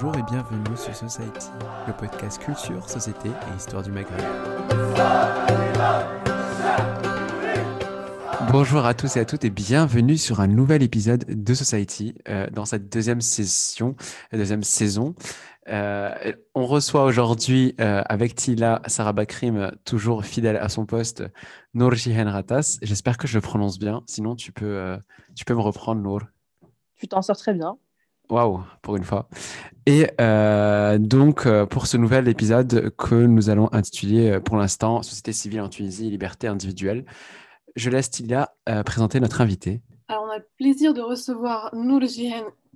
Bonjour et bienvenue sur Society, le podcast culture, société et histoire du Maghreb. Bonjour à tous et à toutes et bienvenue sur un nouvel épisode de Society euh, dans cette deuxième session, deuxième saison. Euh, on reçoit aujourd'hui euh, avec Tila Sarah Bakrim, toujours fidèle à son poste, Nour Jihen Ratas. J'espère que je le prononce bien, sinon tu peux, tu peux me reprendre Nour. Tu t'en sors très bien. Waouh, pour une fois. Et donc, pour ce nouvel épisode que nous allons intituler pour l'instant Société civile en Tunisie liberté individuelle, je laisse Tilia euh, présenter notre invité. Alors, on a le plaisir de recevoir Nour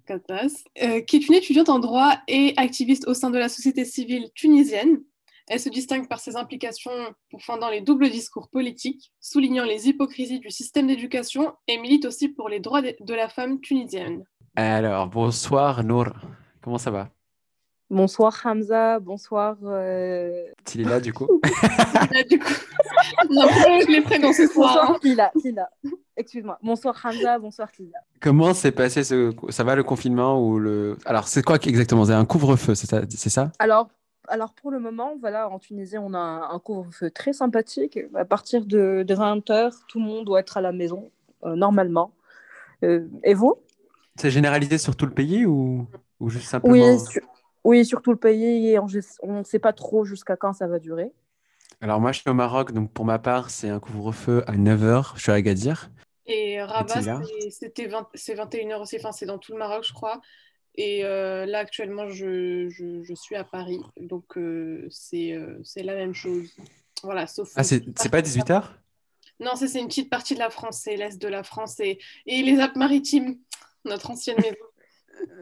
Katas, euh, qui est une étudiante en droit et activiste au sein de la société civile tunisienne. Elle se distingue par ses implications pour fondant les doubles discours politiques, soulignant les hypocrisies du système d'éducation et milite aussi pour les droits de la femme tunisienne. Alors, bonsoir Nour, comment ça va? Bonsoir Hamza, bonsoir. Euh... Tilila, du coup. Tilila, du coup. Non, les prénoms ce soir. Bonsoir Tilila, Tilila. Excuse-moi. Bonsoir Hamza, bonsoir Tilila. Comment s'est passé ce. Ça va le confinement ou le. Alors, c'est quoi exactement? C'est un couvre-feu, c'est ça, ça? Alors, alors pour le moment, voilà, en Tunisie, on a un, couvre-feu très sympathique. À partir de, 20h, tout le monde doit être à la maison, euh, normalement. Euh, et vous? C'est généralisé sur tout le pays ou, ou juste simplement Oui, oui, sur tout le pays, et on ne sait pas trop jusqu'à quand ça va durer. Alors moi, je suis au Maroc, donc pour ma part, c'est un couvre-feu à 9h, je suis à Agadir. Et Rabat, c'était c'est 21h aussi, enfin c'est dans tout le Maroc, je crois. Et euh, là, actuellement, je, je, suis à Paris, donc euh, euh, c'est la même chose. Voilà, sauf... Ah, c'est pas 18h Non, c'est une petite partie de la France, c'est l'Est de la France et, et les Alpes-Maritimes, notre ancienne maison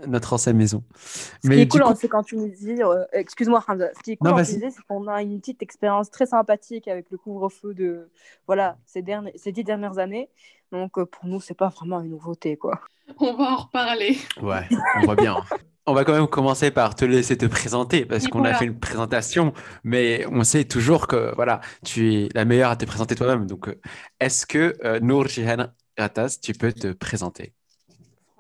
notre ancienne maison. Ce qui est cool, c'est qu'en Tunisie, euh, excuse-moi, ce qui est cool en Tunisie, c'est qu'on a une petite expérience très sympathique avec le couvre-feu de voilà ces, derniers, ces dix dernières années. Donc euh, pour nous, c'est pas vraiment une nouveauté, quoi. On va en reparler. Ouais, on voit bien. On va quand même commencer par te laisser te présenter parce qu'on a fait une présentation, mais on sait toujours que voilà, tu es la meilleure à te présenter toi-même. Donc, euh, est-ce que Nour Jihan Ratas, tu peux te présenter?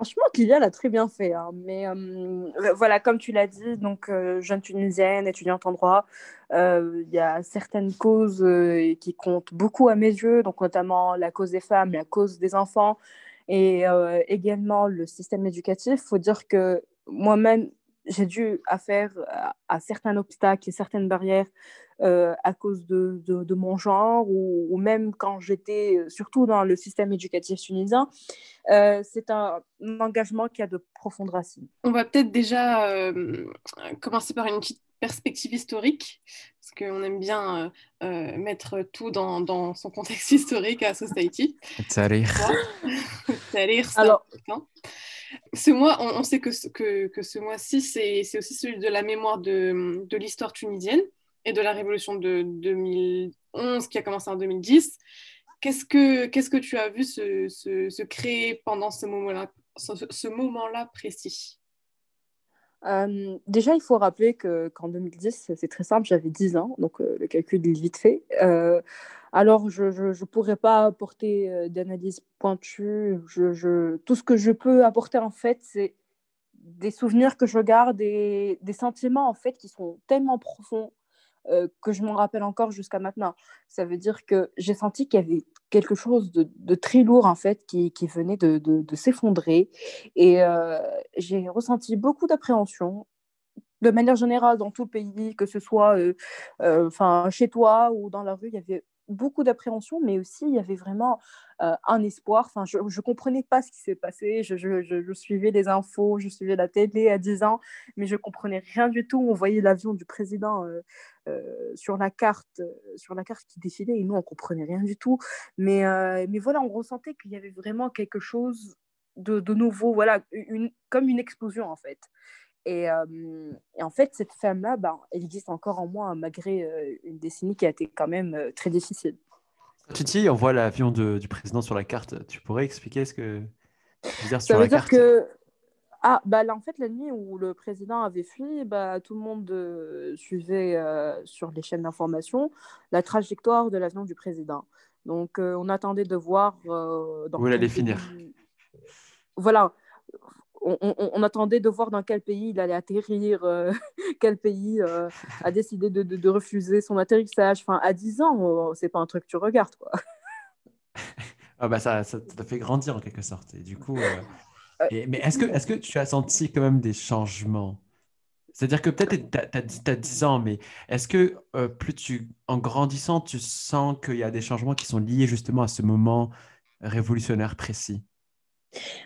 Franchement, Kylian l'a très bien fait. Hein. Mais euh, voilà, comme tu l'as dit, donc euh, jeune tunisienne, étudiante en droit, euh, il y a certaines causes qui comptent beaucoup à mes yeux, donc notamment la cause des femmes, la cause des enfants et également le système éducatif. Il faut dire que moi-même, j'ai dû affaire à, à, certains obstacles et certaines barrières euh, à cause de, de, mon genre ou, même quand j'étais euh, surtout dans le système éducatif tunisien. Euh, c'est un, engagement qui a de profondes racines. On va peut-être déjà commencer par une petite perspective historique, parce qu'on aime bien mettre tout dans, dans, son contexte historique à Society. Alors, ce mois, on, sait que, que, que ce mois-ci, c'est aussi celui de la mémoire de, de l'histoire tunisienne et de la révolution de 2011 qui a commencé en 2010. Qu'est-ce que, qu'est-ce que tu as vu se, se, créer pendant ce moment-là, ce, moment-là précis? Euh, déjà, il faut rappeler que, qu'en 2010, c'est très simple, j'avais 10 ans, donc euh, le calcul est vite fait. Euh, alors, je ne pourrais pas apporter d'analyse pointue. Je, je, tout ce que je peux apporter, en fait, c'est des souvenirs que je garde et des sentiments, en fait, qui sont tellement profonds euh, que je m'en rappelle encore jusqu'à maintenant. Ça veut dire que j'ai senti qu'il y avait quelque chose de, très lourd en fait qui, venait de, s'effondrer et euh, j'ai ressenti beaucoup d'appréhension de manière générale dans tout le pays, que ce soit euh, chez toi ou dans la rue, il y avait beaucoup d'appréhension, mais aussi il y avait vraiment euh, un espoir. Enfin, je ne comprenais pas ce qui s'est passé. Je, suivais les infos, je suivais la télé à 10 ans, mais je comprenais rien du tout. On voyait l'avion du président euh, euh, sur la carte, sur la carte qui défilait, et nous on comprenait rien du tout. Mais, mais voilà, on ressentait qu'il y avait vraiment quelque chose de, nouveau, voilà, comme une explosion en fait. Et, et, en fait, cette femme-là, ben, elle existe encore en moi, malgré une décennie qui a été quand même très difficile. Tu dis, on voit l'avion du président sur la carte. Tu pourrais expliquer ce que tu veux dire sur Ça veut dire que ah, bah là, en fait, la nuit où le président avait fui, bah, tout le monde suivait sur les chaînes d'information la trajectoire de l'avion du président. Donc, on attendait de voir. Dans où elle allait finir. Voilà on, attendait de voir dans quel pays il allait atterrir, euh, quel pays euh, a décidé de, refuser son atterrissage. Enfin, à 10 ans, oh, c'est pas un truc que tu regardes, quoi. ah bah ça, ça t'a fait grandir en quelque sorte. Et du coup, euh, mais est-ce que, est que tu as senti quand même des changements? C'est-à-dire que peut-être tu as, 10 ans, mais est-ce que plus tu, en grandissant, tu sens qu'il y a des changements qui sont liés justement à ce moment révolutionnaire précis?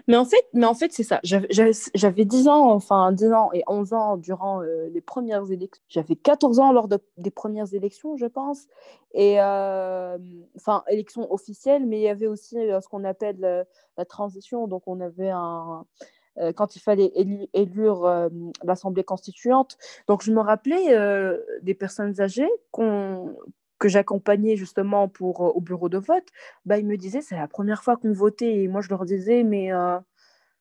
Mais en fait, mais en fait c'est ça. J'avais 10 ans, enfin 10 ans et 11 ans durant euh, les premières élections. J'avais 14 ans lors des premières élections, je pense. Et euh, enfin, élections officielles, mais il y avait aussi euh, ce qu'on appelle la transition. Donc, on avait un. quand il fallait élire l'Assemblée constituante. Donc, je me rappelais des personnes âgées qu'on que j'accompagnais justement pour, euh, au bureau de vote, bah, ils me disaient c'est la première fois qu'on votait. Et moi, je leur disais mais, euh,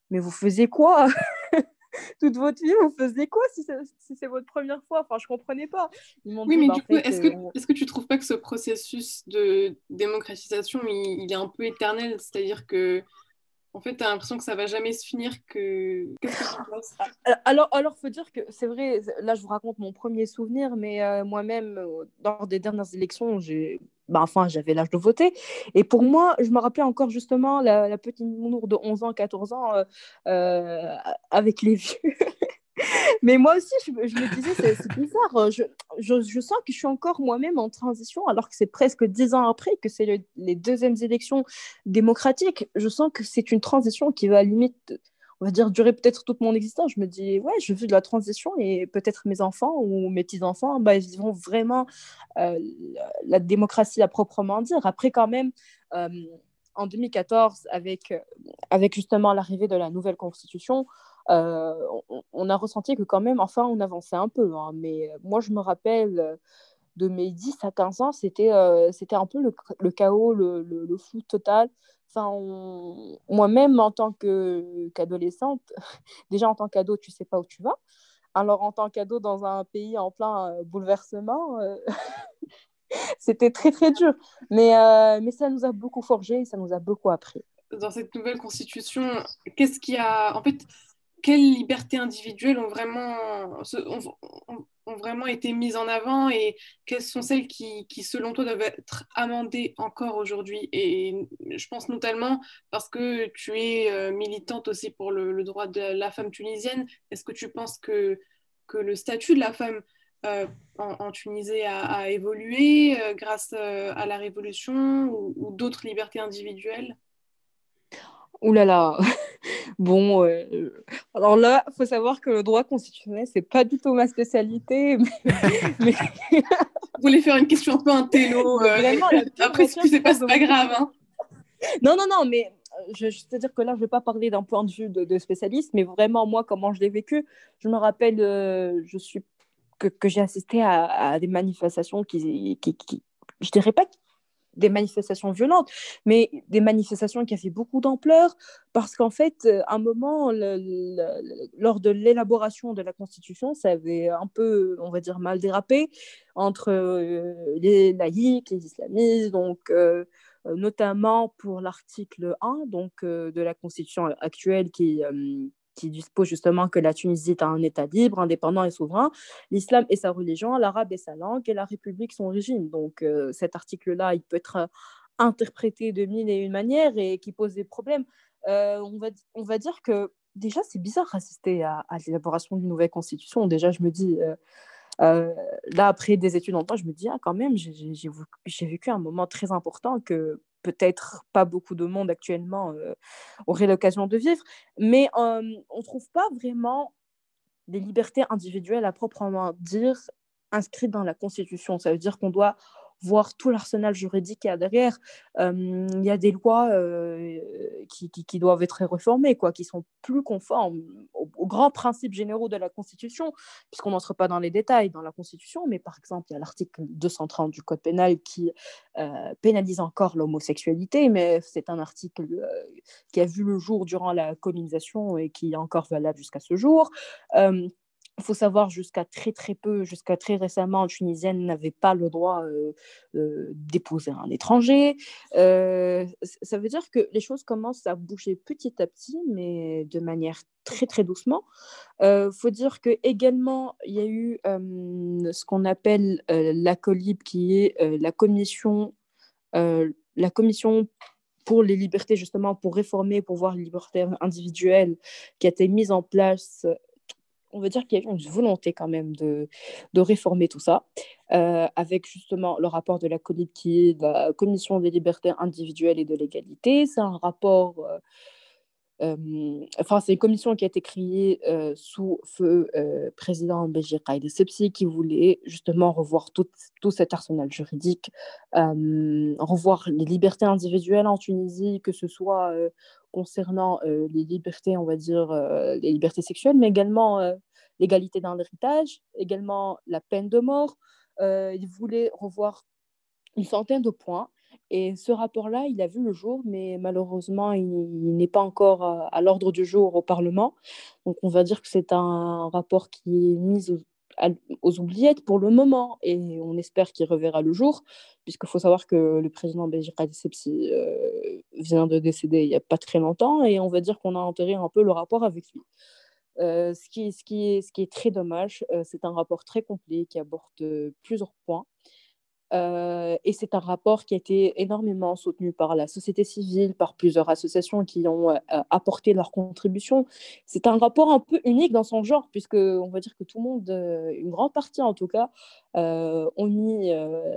mais vous faisiez quoi? Toute votre vie, vous faisiez quoi si c'est, votre première fois? Enfin, je comprenais pas. oui, mais bah, du coup, est-ce que, euh, est-ce que tu trouves pas que ce processus de démocratisation, il est un peu éternel? C'est-à-dire que en fait, tu as l'impression que ça va jamais se finir. Que... Penses euh, Alors, alors, faut dire que c'est vrai, là, je vous raconte mon premier souvenir, mais euh, moi-même, euh, lors des dernières élections, j'ai. Ben, enfin, j'avais l'âge de voter. Et pour moi, je me rappelais encore justement la, petite Mounir de 11 ans, 14 ans, avec les vieux. Mais moi aussi, je, me disais, c'est bizarre. Je, je, sens que je suis encore moi-même en transition, alors que c'est presque dix ans après que c'est les deuxièmes élections démocratiques. Je sens que c'est une transition qui va à limite, on va dire, durer peut-être toute mon existence. Je me dis, ouais, je vis de la transition et peut-être mes enfants ou mes petits-enfants, bah, ils vivront vraiment euh, la démocratie à proprement dire. Après, quand même, euh, en 2014, avec, avec justement l'arrivée de la nouvelle constitution, euh, on, a ressenti que quand même, enfin, on avançait un peu. Hein. mais euh, moi, je me rappelle euh, de mes 10 à 15 ans, c'était un peu le, chaos, le, le, flou total. Enfin, moi-même, en tant qu'adolescente, déjà en tant qu'ado, tu sais pas où tu vas. Alors, en tant qu'ado, dans un pays en plein bouleversement, c'était très, très dur. Mais, mais ça nous a beaucoup forgé et ça nous a beaucoup appris. Dans cette nouvelle constitution, qu'est-ce qui a. En fait, quelles libertés individuelles ont vraiment, ont, vraiment été mises en avant et quelles sont celles qui, qui, selon toi, doivent être amendées encore aujourd'hui? Et je pense notamment parce que tu es euh, militante aussi pour le, droit de la femme tunisienne. Est-ce que tu penses que, que le statut de la femme euh, en, Tunisie a, évolué euh, grâce à la révolution ou d'autres libertés individuelles? Ouh là là. Bon, euh, alors là, il faut savoir que le droit constitutionnel, c'est pas du tout ma spécialité. Mais, Vous voulez faire une question un peu intello euh, Vraiment, Après, si c'est pas, pas grave. Hein. Non, non, non, mais euh, je, c'est-à-dire que là, je vais pas parler d'un point de vue de, spécialiste, mais vraiment, moi, comment je l'ai vécu, je me rappelle, je suis que, que j'ai assisté à, des manifestations qui, qui, qui, je dirais pas des manifestations violentes, mais des manifestations qui avaient beaucoup d'ampleur, parce qu'en fait, euh, à un moment, lors de l'élaboration de la Constitution, ça avait un peu, on va dire, mal dérapé entre euh, les laïcs, les islamistes, donc euh, notamment pour l'article 1 donc, de la Constitution actuelle qui qui dispose justement que la Tunisie est un État libre, indépendant et souverain. L'islam est sa religion, l'arabe est sa langue et la République son régime. Donc euh, cet article-là, il peut être euh, interprété de mille et une manières et qui pose des problèmes. Euh, on, va, on va dire que déjà, c'est bizarre d'assister à, l'élaboration d'une nouvelle constitution. Déjà, je me dis, là, après des études en droit, je me dis, ah, quand même, j'ai vécu un moment très important que peut-être pas beaucoup de monde actuellement euh, aurait l'occasion de vivre, mais on ne trouve pas vraiment des libertés individuelles à proprement dire inscrites dans la Constitution. Ça veut dire qu'on doit voir tout l'arsenal juridique qu'il y a derrière. Euh, il y a des lois euh, qui, qui, doivent être réformées, quoi, qui sont plus conformes aux, grands principes généraux de la Constitution, puisqu'on n'entre pas dans les détails dans la Constitution, mais par exemple, il y a l'article 230 du Code pénal qui euh, pénalise encore l'homosexualité, mais c'est un article qui a vu le jour durant la colonisation et qui est encore valable jusqu'à ce jour il faut savoir, jusqu'à très très peu, jusqu'à très récemment, Tunisienne n'avait pas le droit euh, euh, d'épouser un étranger. Euh, ça veut dire que les choses commencent à bouger petit à petit, mais de manière très très doucement. Il faut dire que également, il y a eu ce qu'on appelle la COLIB, qui est la commission, la commission pour les libertés, justement, pour réformer, pour voir les libertés individuelles, qui a été mise en place on veut dire qu'il y a une volonté quand même de, réformer tout ça, euh, avec justement le rapport de la qui la Commission des libertés individuelles et de l'égalité. C'est un rapport, euh, euh, enfin c'est une commission qui a été créée sous feu président Béjir Qaïd Sepsi qui voulait justement revoir tout cet arsenal juridique, revoir les libertés individuelles en Tunisie, que ce soit concernant euh, les libertés, on va dire, euh, les libertés sexuelles, mais également euh, l'égalité dans l'héritage, également la peine de mort. il voulait revoir une centaine de points. Et ce rapport-là, il a vu le jour, mais malheureusement, il, n'est pas encore à, l'ordre du jour au Parlement. Donc, on va dire que c'est un rapport qui est mis aux oubliettes pour le moment et on espère qu'il reverra le jour, puisqu'il faut savoir que le président Béjir Sepsi euh, vient de décéder il n'y a pas très longtemps et on va dire qu'on a enterré un peu le rapport avec lui. Euh, ce, qui, ce, qui est, ce qui est très dommage, euh, c'est un rapport très complet qui aborde plusieurs points. Euh, et c'est un rapport qui a été énormément soutenu par la société civile, par plusieurs associations qui ont euh, apporté leur contribution. C'est un rapport un peu unique dans son genre, puisque on va dire que tout le monde, euh, une grande partie en tout cas, ont mis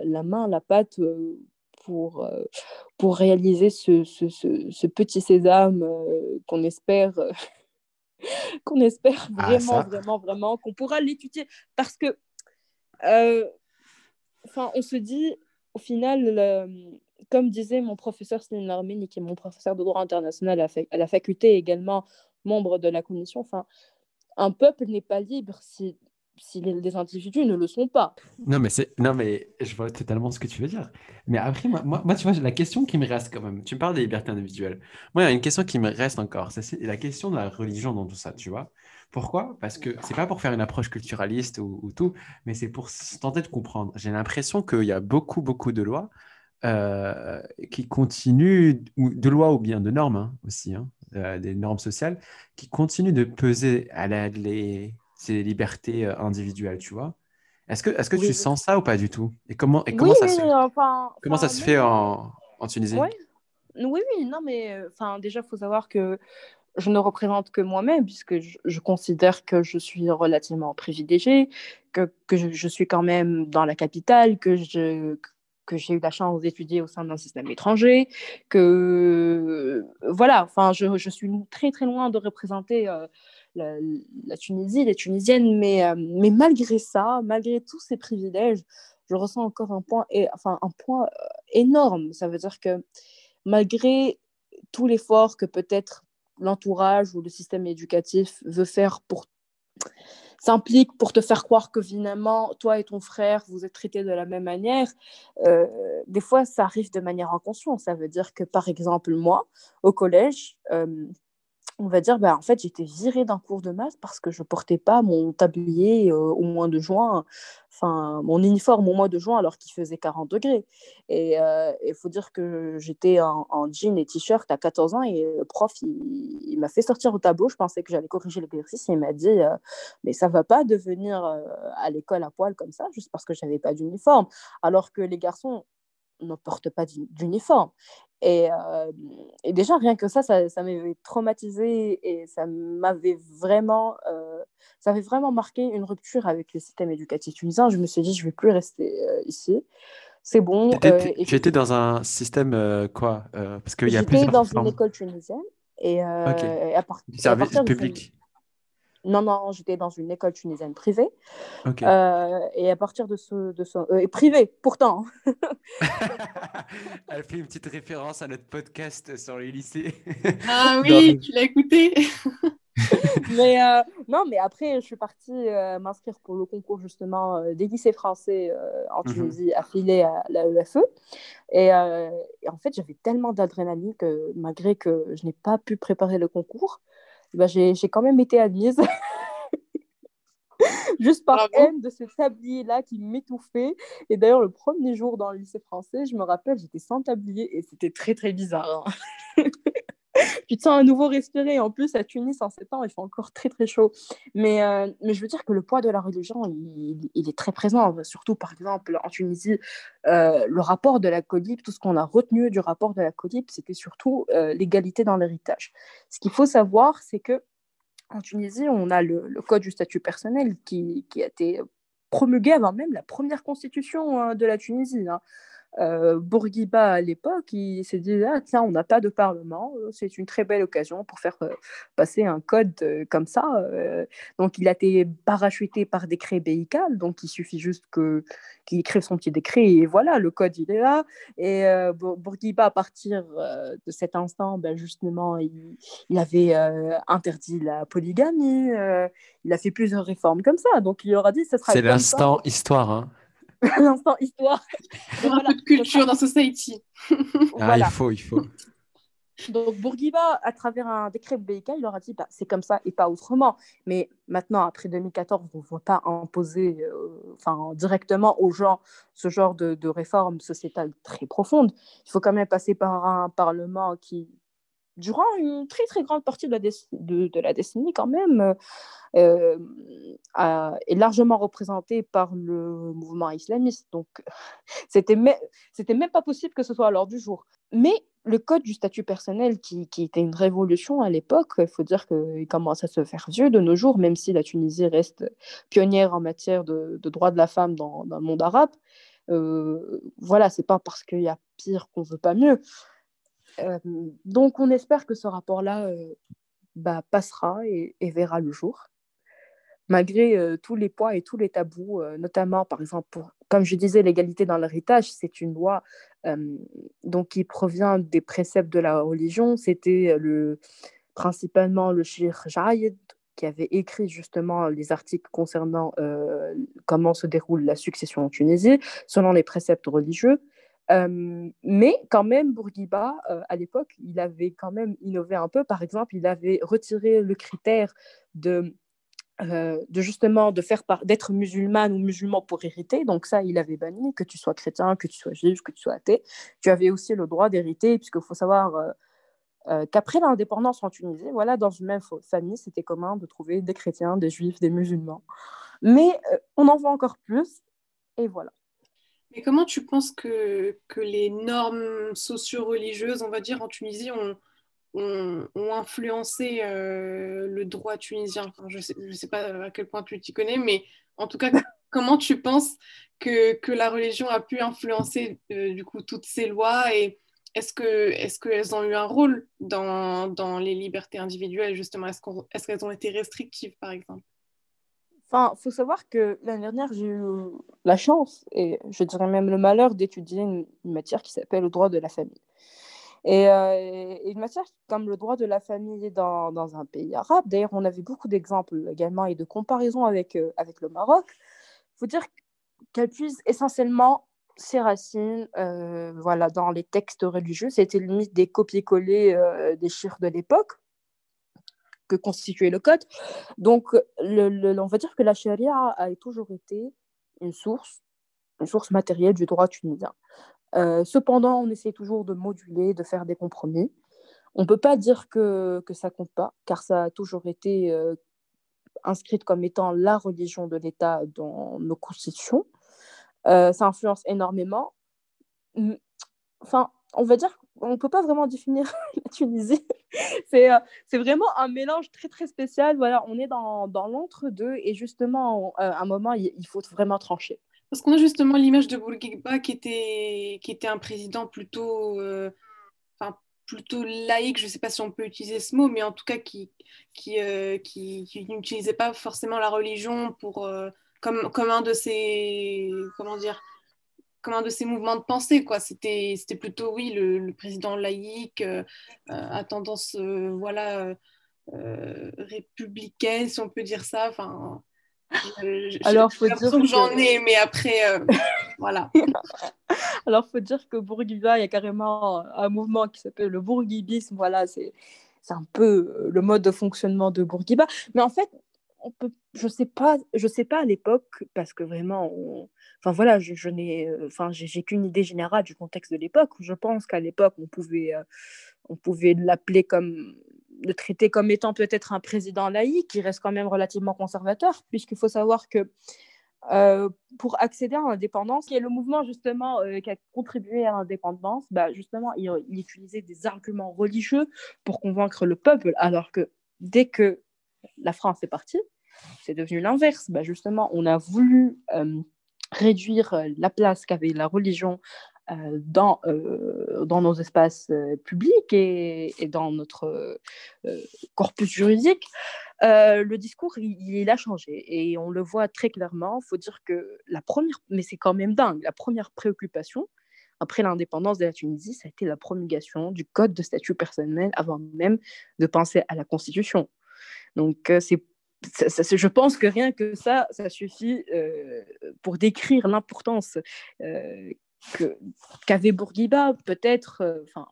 la main, la pâte pour, pour réaliser ce, ce, ce, petit sésame qu'on espère. qu'on espère ah, vraiment, vraiment, vraiment, qu'on pourra l'étudier. Parce que enfin, on se dit, au final, comme disait mon professeur Céline Larmini, qui est mon professeur de droit international à, la faculté, également membre de la commission, enfin, un peuple n'est pas libre si, si les, individus ne le sont pas. Non, mais non, mais je vois totalement ce que tu veux dire. Mais après, moi, moi, tu vois, la question qui me reste quand même, tu me parles des libertés individuelles. Moi, il y a une question qui me reste encore, c'est la question de la religion dans tout ça, tu vois. Pourquoi? Parce que c'est pas pour faire une approche culturaliste ou, tout, mais c'est pour tenter de comprendre. J'ai l'impression qu'il y a beaucoup, beaucoup de lois euh, qui continuent, ou de lois ou bien de normes hein, aussi, hein, euh, des normes sociales, qui continuent de peser à la, les, ces libertés euh, individuelles, tu vois. Est-ce que, est que tu sens ça ou pas du tout? Et comment, et comment ça, se, comment ça se fait en, en Tunisie? Oui, oui, non, mais enfin, déjà, il faut savoir que je ne représente que moi-même, puisque je, considère que je suis relativement privilégiée, que, je, suis quand même dans la capitale, que j'ai eu la chance d'étudier au sein d'un système étranger, que voilà, enfin, je, suis très très loin de représenter euh, la, Tunisie, les Tunisiennes, mais, euh, mais malgré ça, malgré tous ces privilèges, je ressens encore un point, enfin, un point euh, énorme. Ça veut dire que malgré tout l'effort que peut-être l'entourage ou le système éducatif veut faire pour s'implique pour te faire croire que finalement, toi et ton frère, vous êtes traités de la même manière, euh, des fois, ça arrive de manière inconsciente. Ça veut dire que, par exemple, moi, au collège, euh, on va dire, bah, en fait, j'étais virée d'un cours de maths parce que je portais pas mon tablier euh, au mois de juin, enfin, mon uniforme au mois de juin alors qu'il faisait 40 degrés. Et euh, il faut dire que j'étais en, jean et t-shirt à 14 ans et le prof, il, m'a fait sortir au tableau. Je pensais que j'allais corriger l'exercice et il m'a dit, euh, mais ça va pas de venir à l'école à poil comme ça juste parce que j'avais pas d'uniforme. Alors que les garçons, ne portent pas d'uniforme. Et, euh, et, déjà, rien que ça, ça, ça m'avait traumatisé et ça m'avait vraiment, euh, ça avait vraiment marqué une rupture avec le système éducatif tunisien. Je me suis dit, je ne vais plus rester euh, ici. C'est bon. Tu étais dans un système quoi Parce qu'il y a plusieurs. J'étais dans une école tunisienne. Et, à, du service public. Non, non, j'étais dans une école tunisienne privée. Euh, et à partir de ce. De ce euh, privé, pourtant. Elle fait une petite référence à notre podcast sur les lycées. ah oui, tu l'as écouté. mais euh, non, mais après, je suis partie m'inscrire pour le concours justement des lycées français en mhm. Tunisie affilié à la EFE. Et, et en fait, j'avais tellement d'adrénaline que malgré que je n'ai pas pu préparer le concours, bah, j'ai quand même été admise. Juste par haine de ce tablier-là qui m'étouffait. Et d'ailleurs, le premier jour dans le lycée français, je me rappelle, j'étais sans tablier et c'était très, très bizarre. Hein. tu te sens à nouveau respirer. En plus, à Tunis, en temps, il fait encore très, très chaud. Mais, euh, mais je veux dire que le poids de la religion, il, il est très présent. Surtout, par exemple, en Tunisie, euh, le rapport de la colib, tout ce qu'on a retenu du rapport de la colib, c'était surtout euh, l'égalité dans l'héritage. Ce qu'il faut savoir, c'est que en Tunisie, on a le, code du statut personnel qui, qui, a été promulgué avant même la première constitution hein, de la Tunisie. Hein. Euh, Bourguiba à l'époque, il s'est dit ah, tiens, on n'a pas de parlement, euh, c'est une très belle occasion pour faire euh, passer un code comme ça. donc il a été parachuté par décret béical, donc il suffit juste que qu'il écrive son petit décret et voilà, le code il est là. Et Bourguiba, à partir de cet instant, ben, justement, il, il avait interdit la polygamie, il a fait plusieurs réformes comme ça. Donc il leur a dit ça sera. C'est l'instant histoire. Hein. l'instant histoire. un peu de culture dans Society. ah, il faut, il faut. Donc Bourguiba, à travers un décret BIK, il leur a dit bah, c'est comme ça et pas autrement. Mais maintenant, après 2014, on ne va pas imposer euh, enfin, directement aux gens ce genre de, de réforme sociétale très profonde. Il faut quand même passer par un parlement qui, durant une très très grande partie de la, de, la décennie quand même, euh, est largement représenté par le mouvement islamiste. Donc, c'était même, même pas possible que ce soit à l'ordre du jour. Mais le code du statut personnel, qui, qui était une révolution à l'époque, il faut dire qu'il commence à se faire vieux de nos jours, même si la Tunisie reste pionnière en matière de, de droits de la femme dans, dans le monde arabe. Euh, voilà, c'est pas parce qu'il y a pire qu'on veut pas mieux. Euh, donc, on espère que ce rapport-là euh, bah, passera et, verra le jour, malgré euh, tous les poids et tous les tabous, notamment, par exemple, comme je disais, l'égalité dans l'héritage, c'est une loi donc, qui provient des préceptes de la religion. C'était le, principalement le Cheikh Jaïd qui avait écrit justement les articles concernant comment se déroule la succession en Tunisie, selon les préceptes religieux mais quand même, Bourguiba, à l'époque, il avait quand même innové un peu. Par exemple, il avait retiré le critère de, justement de faire d'être musulmane ou musulman pour hériter. Donc ça, il avait banni que tu sois chrétien, que tu sois juif, que tu sois athée. Tu avais aussi le droit d'hériter, puisqu'il faut savoir qu'après l'indépendance en Tunisie, voilà, dans une même famille, c'était commun de trouver des chrétiens, des juifs, des musulmans. Mais on en voit encore plus, et voilà. Et comment tu penses que, que les normes socio-religieuses, on va dire, en Tunisie ont, ont, influencé euh, le droit tunisien? Je ne sais, pas à quel point tu t'y connais, mais en tout cas, comment tu penses que, que la religion a pu influencer euh, du coup toutes ces lois? Et est-ce qu'elles est qu'elles ont eu un rôle dans, dans les libertés individuelles, justement? Est-ce est qu'elles ont été restrictives, par exemple? Enfin, faut savoir que l'année dernière, j'ai eu la chance, et je dirais même le malheur, d'étudier une, matière qui s'appelle le droit de la famille. Et, euh, une matière comme le droit de la famille dans, un pays arabe, d'ailleurs, on avait beaucoup d'exemples également et de comparaisons avec, euh, avec le Maroc. Il faut dire qu'elle puise essentiellement ses racines euh, voilà, dans les textes religieux. C'était limite des copier-coller des chiffres de l'époque que constituait le code. Donc, on va dire que la charia a toujours été une source, une source matérielle du droit tunisien. Euh, cependant, on essaie toujours de moduler, de faire des compromis. On ne peut pas dire que, que ça compte pas, car ça a toujours été euh, inscrit comme étant la religion de l'État dans nos constitutions. Euh, ça influence énormément. Enfin, on va dire ne peut pas vraiment définir la Tunisie. c'est, euh, c'est vraiment un mélange très, très spécial. Voilà, on est dans, dans l'entre-deux et justement, euh, à un moment, il, faut vraiment trancher. Parce qu'on a justement l'image de Bourguiba qui était, qui était un président plutôt, euh, plutôt laïque, je ne sais pas si on peut utiliser ce mot, mais en tout cas qui, qui, qui, qui n'utilisait pas forcément la religion pour, comme, comme un de ses... Comment dire comme un de ces mouvements de pensée. Quoi. C'était, c'était plutôt, oui, le, président laïque euh, euh, à tendance euh, voilà, républicaine, si on peut dire ça. Enfin, Alors, faut dire que j'en ai, mais après, voilà. Alors, faut dire que Bourguiba, il y a carrément un mouvement qui s'appelle le bourguibisme. Voilà, c'est, c'est un peu le mode de fonctionnement de Bourguiba. Mais en fait, on peut, je sais pas, je sais pas à l'époque parce que vraiment, enfin voilà, je, n'ai, enfin j'ai qu'une idée générale du contexte de l'époque. Je pense qu'à l'époque, on pouvait, on pouvait l'appeler comme, le traiter comme étant peut-être un président laïque, qui reste quand même relativement conservateur, puisqu'il faut savoir que euh, pour accéder à l'indépendance, est le mouvement justement euh, qui a contribué à l'indépendance, bah, justement, il, utilisait des arguments religieux pour convaincre le peuple, alors que dès que la France est partie, c'est devenu l'inverse. Bah, justement, on a voulu euh, réduire la place qu'avait la religion dans, dans nos espaces publics et, dans notre corpus juridique. Euh, le discours, il, a changé et on le voit très clairement. Il faut dire que la première, mais c'est quand même dingue, la première préoccupation après l'indépendance de la Tunisie, ça a été la promulgation du code de statut personnel avant même de penser à la Constitution. Donc, je pense que rien que ça, ça suffit euh, pour décrire l'importance euh, qu'avait Bourguiba, peut-être, euh, enfin,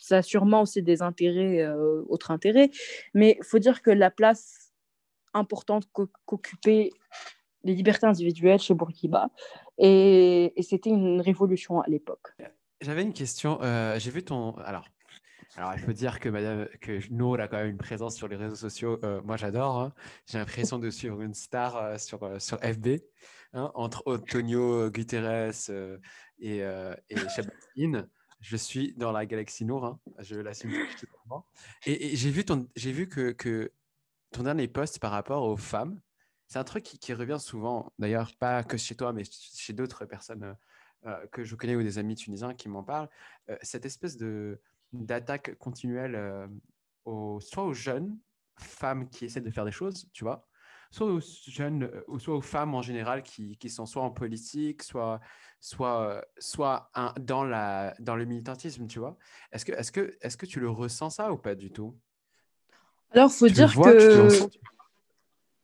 ça a sûrement aussi des intérêts, autres intérêts, mais il faut dire que la place importante qu'occupaient les libertés individuelles chez Bourguiba, et, c'était une révolution à l'époque. J'avais une question, j'ai vu ton... Alors, alors, il faut dire que Madame que Nour a quand même une présence sur les réseaux sociaux. moi, j'adore. Hein. J'ai l'impression de suivre une star sur, sur FB, hein, entre Antonio Guterres, et, euh, et je suis dans la galaxie Nour, hein, je l'assume Et, et j'ai vu, ton, vu que, que ton dernier post par rapport aux femmes, c'est un truc qui, revient souvent, d'ailleurs pas que chez toi, mais chez d'autres personnes euh, euh, que je connais ou des amis tunisiens qui m'en parlent, euh, cette espèce de, d'attaque continuelle aux, soit aux jeunes femmes qui essaient de faire des choses, tu vois, soit aux jeunes, euh, ou soit aux femmes en général qui, qui sont soit en politique, soit, soit, euh, soit un, dans, la, dans le militantisme, tu vois. Est-ce que, est que, est que tu le ressens ça ou pas du tout? Alors, il faut dire que...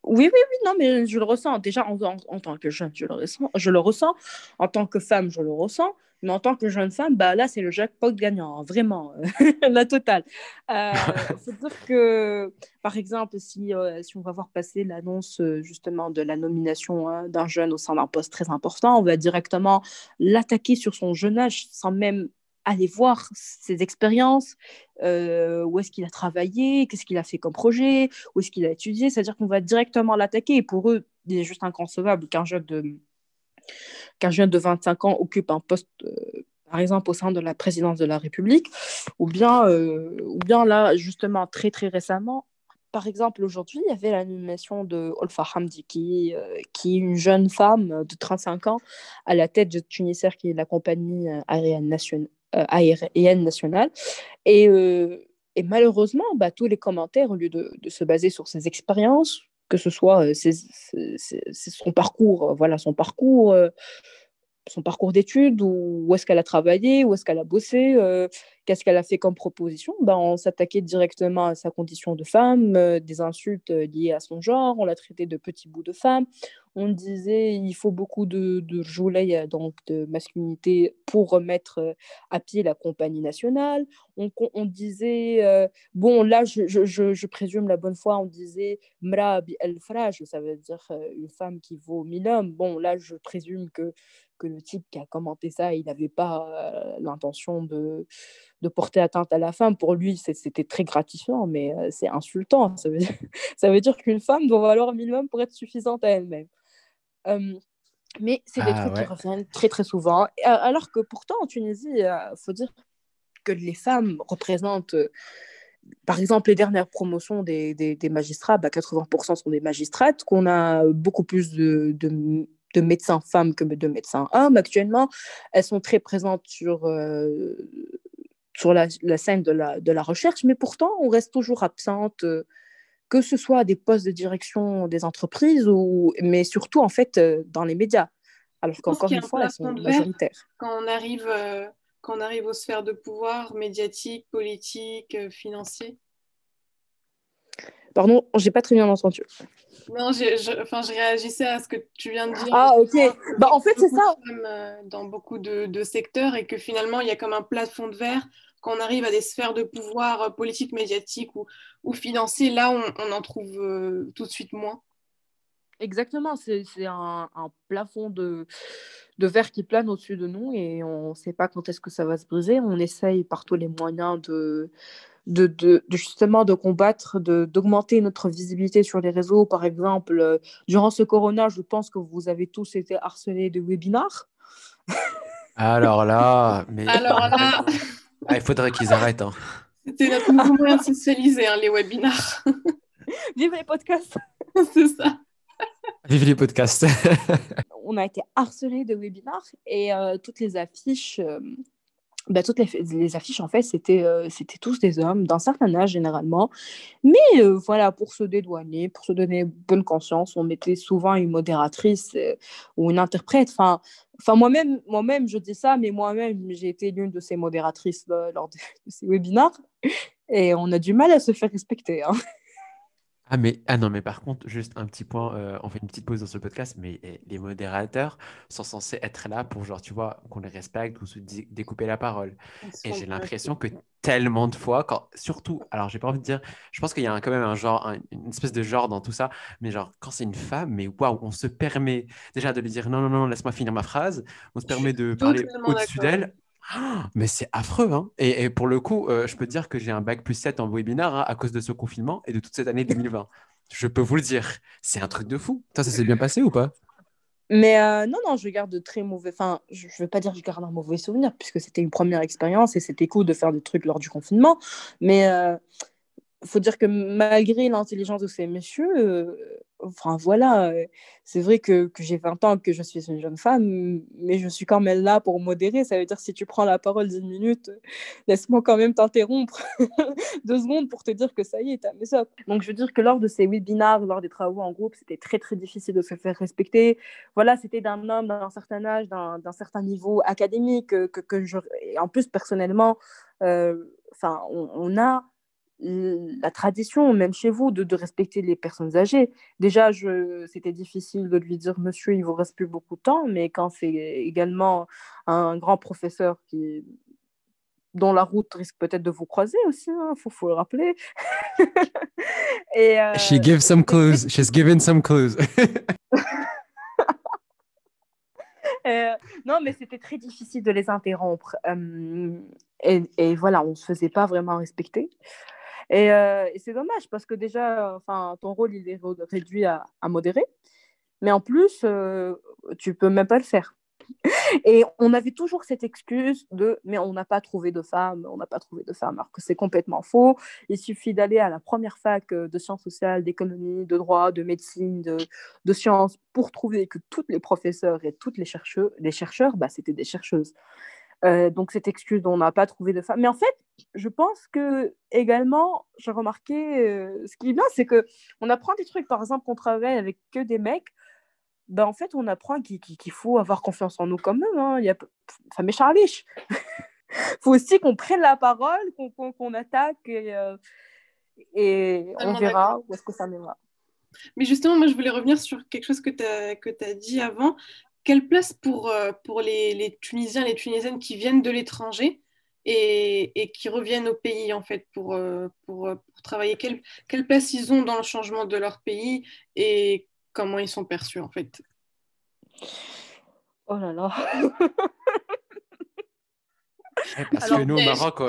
Oui, oui, oui, non, mais je le ressens. Déjà, en, en, tant que jeune, je le, ressens, je le ressens. En tant que femme, je le ressens. Mais en tant que jeune femme, bah, là, c'est le jackpot gagnant, hein, vraiment, la totale. Il euh, que, par exemple, si, euh, si on va voir passer l'annonce euh, justement de la nomination hein, d'un jeune au sein d'un poste très important, on va directement l'attaquer sur son jeune âge sans même aller voir ses expériences, où est-ce qu'il a travaillé, qu'est-ce qu'il a fait comme projet, où est-ce qu'il a étudié. C'est-à-dire qu'on va directement l'attaquer. Et pour eux, il est juste inconcevable qu'un jeune de qu'un jeune de 25 ans occupe un poste, euh, par exemple, au sein de la présidence de la République, ou bien, euh, ou bien là, justement, très très récemment, par exemple, aujourd'hui, il y avait l'animation de Olfa Hamdi, qui, euh, qui est une jeune femme de 35 ans à la tête de Tunisair, qui est la compagnie aérienne, nation... aérienne nationale. Et, et malheureusement, bah, tous les commentaires, au lieu de, se baser sur ses expériences, que ce soit euh, son parcours, euh, voilà, son parcours, euh, son parcours d'études, où, où est-ce qu'elle a travaillé, où est-ce qu'elle a bossé, qu'est-ce qu'elle a fait comme proposition, ben, on s'attaquait directement à sa condition de femme, des insultes liées à son genre, on l'a traité de petit bout de femme, on disait il faut beaucoup de, de donc de masculinité pour remettre à pied la compagnie nationale. On, on disait, bon là je, je, je, présume la bonne foi, on disait mrabi el fraj, ça veut dire une femme qui vaut mille hommes. Bon là je présume que, que le type qui a commenté ça, il n'avait pas l'intention de, de porter atteinte à la femme. Pour lui, c'était très gratifiant, mais c'est insultant. Ça veut dire, dire qu'une femme doit valoir hommes pour être suffisante à elle-même mais c'est des ah trucs qui reviennent très très souvent. Alors que pourtant en Tunisie, il faut dire que les femmes représentent, par exemple, les dernières promotions des, des, des magistrats, bah, 80% sont des magistrates, qu'on a beaucoup plus de, de, de, médecins femmes que de médecins hommes actuellement. Elles sont très présentes sur, sur la, la, scène de la, de la recherche, mais pourtant on reste toujours absente que ce soit des postes de direction des entreprises, ou, mais surtout en fait euh, dans les médias. Alors qu'encore une fois, elles sont majoritaires. Quand on, arrive, euh, quand on arrive aux sphères de pouvoir médiatique, politique, euh, financier Pardon, j'ai pas très bien entendu. Non, je, enfin, je réagissais à ce que tu viens de dire. Ah, ok. Bah, en fait, c'est ça. Dans beaucoup de, de, secteurs et que finalement, il y a comme un plafond de verre quand on arrive à des sphères de pouvoir euh, politique, médiatique ou, ou financier, là, on, en trouve euh, tout de suite moins Exactement, c'est un, un, plafond de, de verre qui plane au-dessus de nous et on ne sait pas quand est-ce que ça va se briser. On essaye par tous les moyens de, de, de, justement de combattre, d'augmenter notre visibilité sur les réseaux. Par exemple, euh, durant ce corona, je pense que vous avez tous été harcelés de webinars. Alors là, mais... Alors là... Ah, il faudrait qu'ils arrêtent. Hein. C'était notre nouveau moyen de socialiser, hein, les webinars. Vive les podcasts C'est ça Vive les podcasts On a été harcelés de webinars et euh, toutes les affiches... Euh, bah, toutes les, affiches, en fait, c'était euh, c'était tous des hommes d'un certain âge généralement. Mais euh, voilà, pour se dédouaner, pour se donner bonne conscience, on mettait souvent une modératrice euh, ou une interprète. Enfin, enfin moi-même, moi-même, je dis ça, mais moi-même, j'ai été l'une de ces modératrices lors de, de, ces webinaires. Et on a du mal à se faire respecter. Hein. Ah, mais, ah non, mais par contre, juste un petit point, euh, on fait une petite pause dans ce podcast, mais eh, les modérateurs sont censés être là pour, genre, tu vois, qu'on les respecte ou se découper la parole. Et j'ai l'impression que tellement de fois, quand, surtout, alors j'ai pas envie de dire, je pense qu'il y a quand même un genre, une espèce de genre dans tout ça, mais genre, quand c'est une femme, mais waouh, on se permet déjà de lui dire non, non, non, laisse-moi finir ma phrase, on se permet de parler au-dessus d'elle. Mais c'est affreux, hein et, et, pour le coup, euh, je peux dire que j'ai un bac plus 7 en webinaire hein, à cause de ce confinement et de toute cette année 2020. je peux vous le dire, c'est un truc de fou. Ça, ça s'est bien passé ou pas? Mais euh, non, non, je garde de très mauvais. Enfin, je ne veux pas dire que je garde un mauvais souvenir, puisque c'était une première expérience et c'était cool de faire des trucs lors du confinement. Mais euh, faut dire que malgré l'intelligence de ces messieurs, euh, enfin voilà, euh, c'est vrai que, que j'ai 20 ans, que je suis une jeune femme, mais je suis quand même là pour modérer. Ça veut dire si tu prends la parole 10 minutes, laisse-moi quand même t'interrompre deux secondes pour te dire que ça y est, t'as mis ça. Donc je veux dire que lors de ces webinars, lors des travaux en groupe, c'était très très difficile de se faire respecter. Voilà, c'était d'un homme d'un certain âge, d'un certain niveau académique, que, que je... Et en plus personnellement, euh, on a la tradition, même chez vous, de, de respecter les personnes âgées. Déjà, c'était difficile de lui dire, monsieur, il vous reste plus beaucoup de temps, mais quand c'est également un grand professeur qui, dont la route risque peut-être de vous croiser aussi, il hein, faut, faut, le rappeler. Et, euh, She gives some clues. She's given some clues. Euh, non, mais c'était très difficile de les interrompre. Euh, et, et, voilà, on ne se faisait pas vraiment respecter. Et, euh, et c'est dommage parce que déjà, enfin, ton rôle, il est réduit à, modérer. Mais en plus, euh, tu peux même pas le faire. Et on avait toujours cette excuse de mais on n'a pas trouvé de femme, on n'a pas trouvé de femme, alors que c'est complètement faux. Il suffit d'aller à la première fac euh, de sciences sociales, d'économie, de droit, de médecine, de, de sciences pour trouver que toutes les professeurs et toutes les chercheurs, les chercheurs bah, c'était des chercheuses. Euh, donc cette excuse on n'a pas trouvé de femme. Mais en fait, je pense que également, j'ai remarqué, euh, ce qui est bien, c'est que on apprend des trucs. Par exemple, qu'on travaille avec que des mecs. Ben, en fait, on apprend qu'il faut avoir confiance en nous quand même. Hein. Il y a... Ça m'est charliche. Il faut aussi qu'on prenne la parole, qu'on attaque et, euh, et on verra où est-ce que ça mènera. Mais justement, moi, je voulais revenir sur quelque chose que tu as, as, dit avant quelle place pour, euh, pour les, les, Tunisiens, les Tunisiennes qui viennent de l'étranger et, et, qui reviennent au pays en fait pour, euh, pour, euh, pour, travailler? Quelle, quelle place ils ont dans le changement de leur pays et comment ils sont perçus en fait? Oh là là eh, Parce Alors, que nous, au Maroc,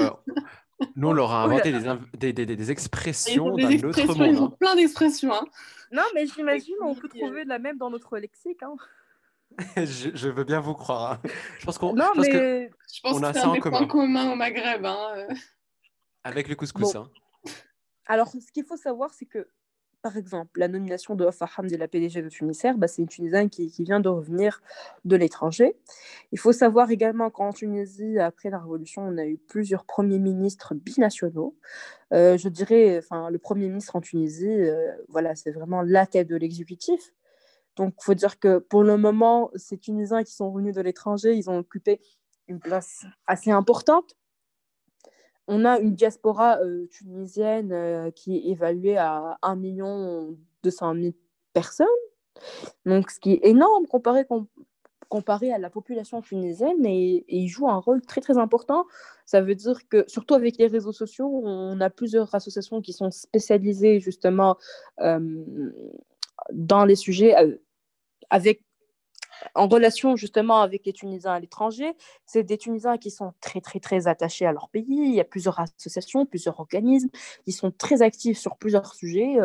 nous, on leur a inventé des, des, des, des, expressions d'un autre monde. Ils ont hein. plein d'expressions. Hein. Non, mais j'imagine, on peut trouver de la même dans notre lexique. Hein. je, je, veux bien vous croire. Hein. Je pense qu'on non, je pense mais... que je pense on a ça en commun. commun au Maghreb. Hein. Avec le couscous. Bon. Hein. Alors, ce qu'il faut savoir, c'est que, par exemple, la nomination de Wafa Hamdi, la PDG de Tunisair, bah, c'est une Tunisienne qui, qui, vient de revenir de l'étranger. Il faut savoir également qu'en Tunisie, après la Révolution, on a eu plusieurs premiers ministres binationaux. Euh, je dirais, enfin, le premier ministre en Tunisie, euh, voilà, c'est vraiment la tête de l'exécutif. Donc, faut dire que pour le moment, ces Tunisiens qui sont venus de l'étranger, ils ont occupé une place assez importante. On a une diaspora euh, tunisienne euh, qui est évaluée à 1 200 000 personnes. Donc, ce qui est énorme comparé, com comparé à la population tunisienne et, et, il joue un rôle très très important. Ça veut dire que, surtout avec les réseaux sociaux, on a plusieurs associations qui sont spécialisées justement euh, dans les sujets avec en relation justement avec les Tunisiens à l'étranger, c'est des Tunisiens qui sont très très très attachés à leur pays. Il y a plusieurs associations, plusieurs organismes qui sont très actifs sur plusieurs sujets.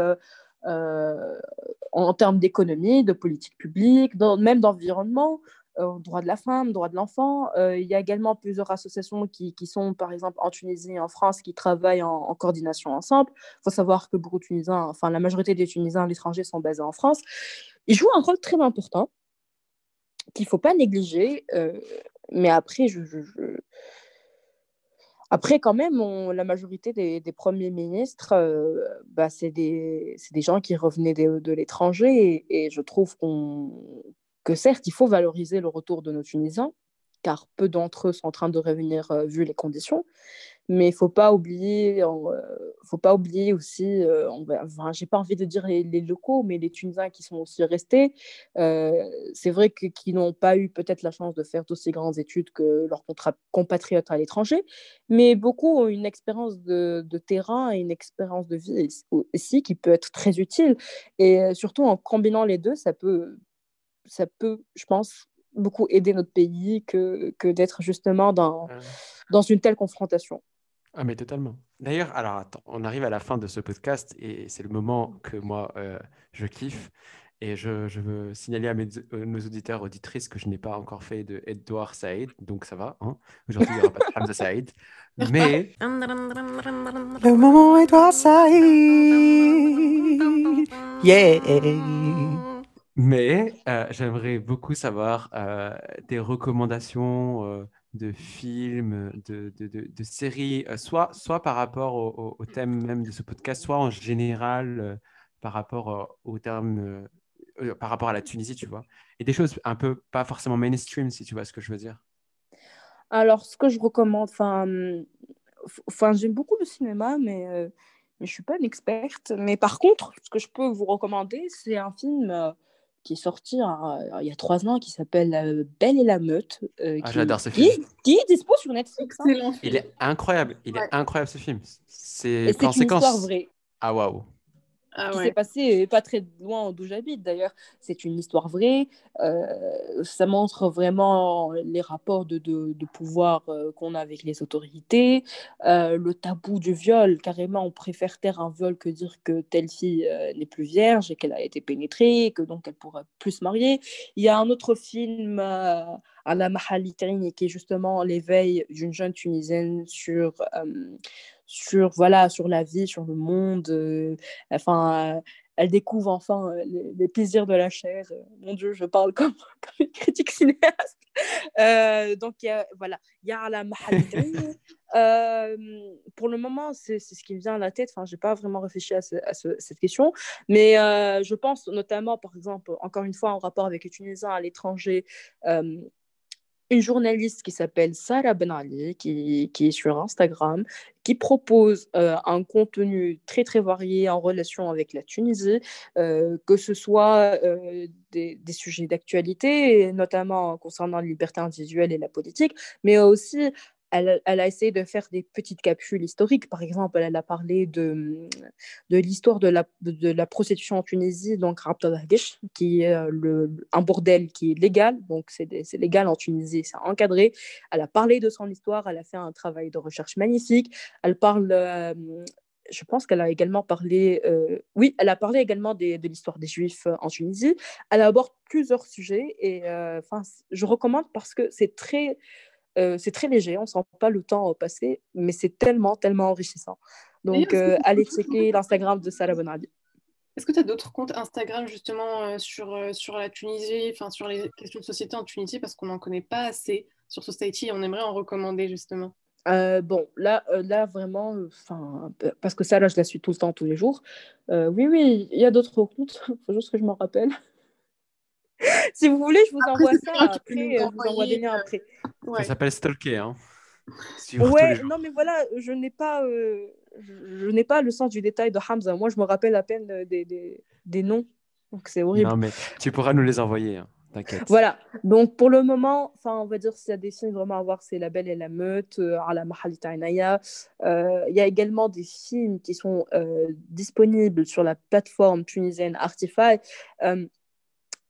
en termes d'économie, de politique publique, même d'environnement. Euh, droit de la femme, droit de l'enfant. Euh, il y a également plusieurs associations qui, qui, sont, par exemple, en Tunisie et en France, qui travaillent en, coordination ensemble. Il faut savoir que beaucoup de Tunisiens, enfin la majorité des Tunisiens à l'étranger sont basés en France. Ils jouent un rôle très important qu'il ne faut pas négliger. Euh, mais après, Après, quand même, la majorité des, premiers ministres, bah, c'est des, gens qui revenaient de, de l'étranger et, je trouve qu'on que certes, il faut valoriser le retour de nos Tunisiens, car peu d'entre eux sont en train de revenir euh, vu les conditions. Mais il ne faut pas oublier, euh, faut pas oublier aussi, euh, enfin, j'ai pas envie de dire les, locaux, mais les Tunisiens qui sont aussi restés. c'est vrai qu'ils n'ont pas eu peut-être la chance de faire d'aussi grandes études que leurs compatriotes à l'étranger, mais beaucoup ont une expérience de, de, terrain et une expérience de vie ici qui peut être très utile. Et surtout en combinant les deux, ça peut ça peut, je pense, beaucoup aider notre pays que, que d'être justement dans, dans une telle confrontation. Ah, mais totalement. D'ailleurs, alors attends, on arrive à la fin de ce podcast et c'est le moment que moi, euh, je kiffe. Et je, je, veux signaler à mes, euh, nos auditeurs, auditrices, que je n'ai pas encore fait de Edouard Saïd, donc ça va. Hein Aujourd'hui, il n'y aura pas de Hamza Saïd. Mais. Le moment Edouard Saïd. Yeah! Mais euh, j'aimerais beaucoup savoir euh, des recommandations euh, de films, de, de, de, séries, soit, soit par rapport au, thème même de ce podcast, soit en général par rapport au terme, par rapport à la Tunisie, tu vois. Et des choses un peu pas forcément mainstream, si tu vois ce que je veux dire. Alors, ce que je recommande, enfin, enfin j'aime beaucoup le cinéma, mais, mais je ne suis pas une experte. Mais par contre, ce que je peux vous recommander, c'est un film qui est sorti il y a trois ans, qui s'appelle euh, Belle et la Meute. Euh, ah, j'adore ce film. Qui, est dispo sur Netflix. Hein. Il est incroyable. Il est incroyable ce film. C'est une histoire vraie. Ah waouh. Ah, qui s'est passé pas très loin d'où j'habite d'ailleurs. C'est une histoire vraie. Euh, ça montre vraiment les rapports de, de, de pouvoir euh, qu'on a avec les autorités, euh, le tabou du viol. Carrément, on préfère taire un viol que dire que telle fille n'est plus vierge et qu'elle a été pénétrée et que donc elle pourra plus se marier. Il y a un autre film à la Mahalitine qui est justement l'éveil d'une jeune Tunisienne sur sur voilà sur la vie, sur le monde. Euh, enfin, euh, elle découvre enfin euh, les, plaisirs de la chair. mon Dieu, je parle comme, une critique cinéaste. donc voilà, il y a la pour le moment, c'est ce qui me vient à la tête. Enfin, j'ai pas vraiment réfléchi à, cette question, mais je pense notamment, par exemple, encore une fois, en rapport avec les Tunisiens à l'étranger une journaliste qui s'appelle Sarah Benali, qui, qui, est sur Instagram, qui propose euh, un contenu très très varié en relation avec la Tunisie, euh, que ce soit euh, des, des, sujets d'actualité, notamment concernant la liberté individuelle et la politique, mais aussi elle, a essayé de faire des petites capsules historiques. Par exemple, elle a parlé de, de l'histoire de la, de, la prostitution en Tunisie, donc qui est euh, le, un bordel qui est légal, donc c'est légal en Tunisie, c'est encadré. Elle a parlé de son histoire, elle a fait un travail de recherche magnifique. Elle parle, euh, je pense qu'elle a également parlé, euh, oui, elle a parlé également de l'histoire des Juifs en Tunisie. Elle aborde plusieurs sujets et je recommande parce que c'est très euh, c'est très léger, on ne sent pas le temps passer, mais c'est tellement, tellement enrichissant. Donc, euh, allez checker l'Instagram de Sarah Bonardi. Est-ce que tu as d'autres comptes Instagram justement euh, sur, sur la Tunisie, enfin sur les questions de société en Tunisie, parce qu'on n'en connaît pas assez sur Society et on aimerait en recommander justement bon, là, là vraiment, enfin, parce que ça, là, je la suis tout le temps, tous les jours. oui, oui, il y a d'autres comptes. Il faut juste que je m'en rappelle. si vous voulez, je vous envoie ça après. Je vous envoie des liens après. Ça s'appelle Stalker. Hein. ouais, non, mais voilà, je n'ai pas, euh, je, n'ai pas le sens du détail de Hamza. Moi, je me rappelle à peine des, des, des noms. Donc, c'est horrible. Non, mais tu pourras nous les envoyer. Hein. t'inquiète. Voilà. Donc, pour le moment, enfin, on va dire s'il y a des films vraiment à voir, c'est La Belle et la Meute, euh, Ala Mahalita Inaya. Euh, Il y a également des films qui sont euh, disponibles sur la plateforme tunisienne Artify. Euh,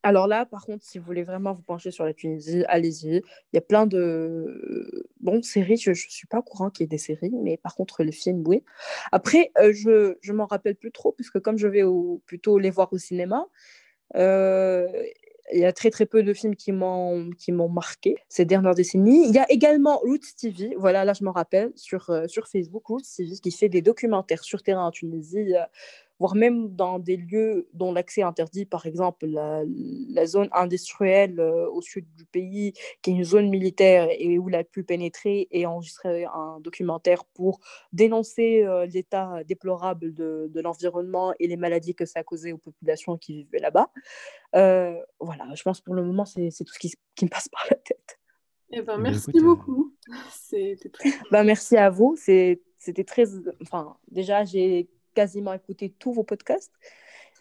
alors là, par contre, si vous voulez vraiment vous pencher sur la Tunisie, allez-y. Il y a plein de bon séries. Je ne suis pas au courant qu'il y ait des séries, mais par contre, les films, oui. Après, euh, je ne m'en rappelle plus trop, puisque comme je vais au- plutôt les voir au cinéma, euh, il y a très très peu de films qui m'ont marqué ces dernières décennies. Il y a également Roots TV, voilà, là je m'en rappelle, sur, euh, sur Facebook, Roots TV, qui fait des documentaires sur terrain en Tunisie, euh, voire même dans des lieux dont l'accès est interdit, par exemple la, la zone industrielle euh, au sud du pays, qui est une zone militaire et où il a pu pénétrer et enregistrer un documentaire pour dénoncer euh, l'état déplorable de, de l'environnement et les maladies que ça a causé aux populations qui vivaient là-bas. Euh, voilà, je pense pour le moment, c'est tout ce qui, me passe par la tête. Eh ben, Eh merci écoute, beaucoup. Très Bah, merci à vous. C'était très. Enfin, déjà, j'ai quasiment écouté tous vos podcasts.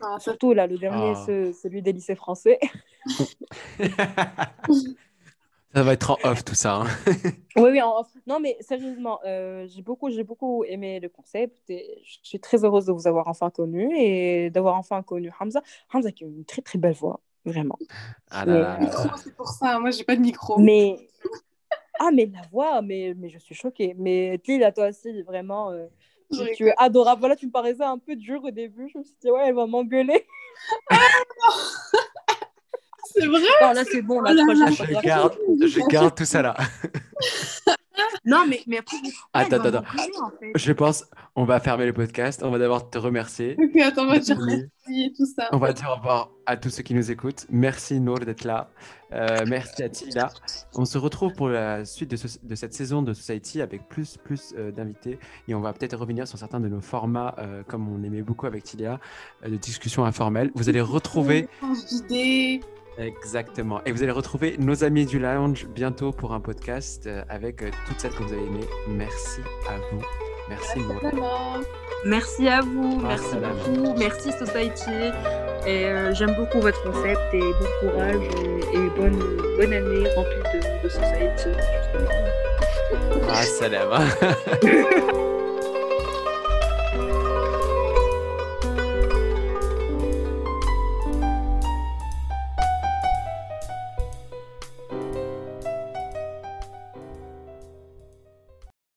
Ah, Surtout là, le dernier, Ah. ce- celui des lycées français. Ça va être en off tout ça. hein. Oui, oui, en- non, mais sérieusement, euh, j'ai beaucoup, j'ai beaucoup aimé le concept et je suis très heureuse de vous avoir enfin connu et d'avoir enfin connu Hamza. Hamza qui a une très très belle voix, vraiment. Ah là là. Mais- micro, c'est pour ça. Moi, j'ai pas de micro. Mais ah, mais la voix, mais, mais je suis choquée. Mais Tlil, toi aussi, vraiment, euh, tu, es adorable. Voilà, tu me paraissais un peu dur au début. Je me suis dit, ouais, elle va m'engueuler. C'est vrai. Non, là, c'est bon, Oh là fois. Je garde, je garde tout ça là. Non, mais, mais après, Attends, attends, en fait? Je pense, on va fermer le podcast. On va d'abord te remercier. Ok, attends, on va dire merci et tout ça. On va dire au revoir à tous ceux qui nous écoutent. Merci Nour d'être là. Euh, merci à Tila. On se retrouve pour la suite de, ce- de cette saison de Society avec plus, plus euh, d'invités. Et on va peut-être revenir sur certains de nos formats, euh, comme on aimait beaucoup avec Tilia, euh, de discussions informelles. Vous allez retrouver. Exactement. Et vous allez retrouver nos amis du lounge bientôt pour un podcast euh, avec euh, toutes celles que vous avez aimées. Merci à vous. Merci. Voilà. Merci à vous, Ah, merci beaucoup, merci Society. Et euh, j'aime beaucoup votre concept et bon courage et, et bonne, bonne année remplie de, de Society. justement. Ah, salam.